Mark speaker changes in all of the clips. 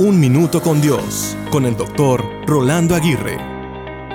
Speaker 1: Un Minuto con Dios, con el doctor Rolando Aguirre.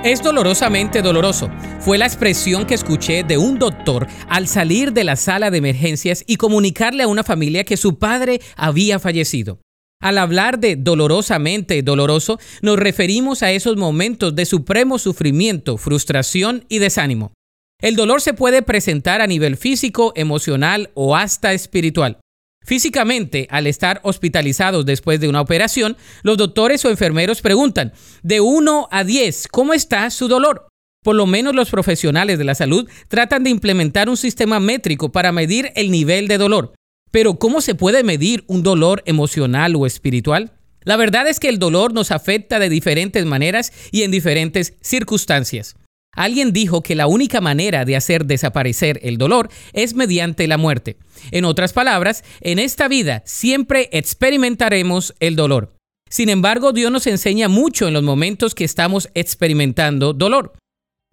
Speaker 2: Es dolorosamente doloroso. Fue la expresión que escuché de un doctor al salir de la sala de emergencias y comunicarle a una familia que su padre había fallecido. Al hablar de dolorosamente doloroso, nos referimos a esos momentos de supremo sufrimiento, frustración y desánimo. El dolor se puede presentar a nivel físico, emocional o hasta espiritual. Físicamente, al estar hospitalizados después de una operación, los doctores o enfermeros preguntan, de 1 a 10, ¿cómo está su dolor? Por lo menos los profesionales de la salud tratan de implementar un sistema métrico para medir el nivel de dolor. Pero ¿cómo se puede medir un dolor emocional o espiritual? La verdad es que el dolor nos afecta de diferentes maneras y en diferentes circunstancias. Alguien dijo que la única manera de hacer desaparecer el dolor es mediante la muerte. En otras palabras, en esta vida siempre experimentaremos el dolor. Sin embargo, Dios nos enseña mucho en los momentos que estamos experimentando dolor.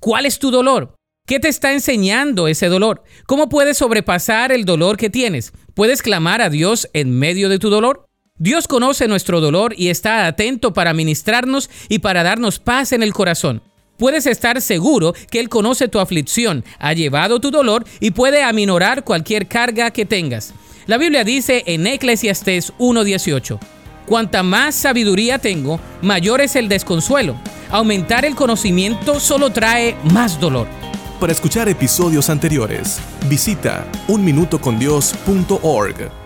Speaker 2: ¿Cuál es tu dolor? ¿Qué te está enseñando ese dolor? ¿Cómo puedes sobrepasar el dolor que tienes? ¿Puedes clamar a Dios en medio de tu dolor? Dios conoce nuestro dolor y está atento para ministrarnos y para darnos paz en el corazón. Puedes estar seguro que Él conoce tu aflicción, ha llevado tu dolor y puede aminorar cualquier carga que tengas. La Biblia dice en Eclesiastés 1.18, Cuanta más sabiduría tengo, mayor es el desconsuelo. Aumentar el conocimiento solo trae más dolor.
Speaker 1: Para escuchar episodios anteriores, visita unminutocondios.org.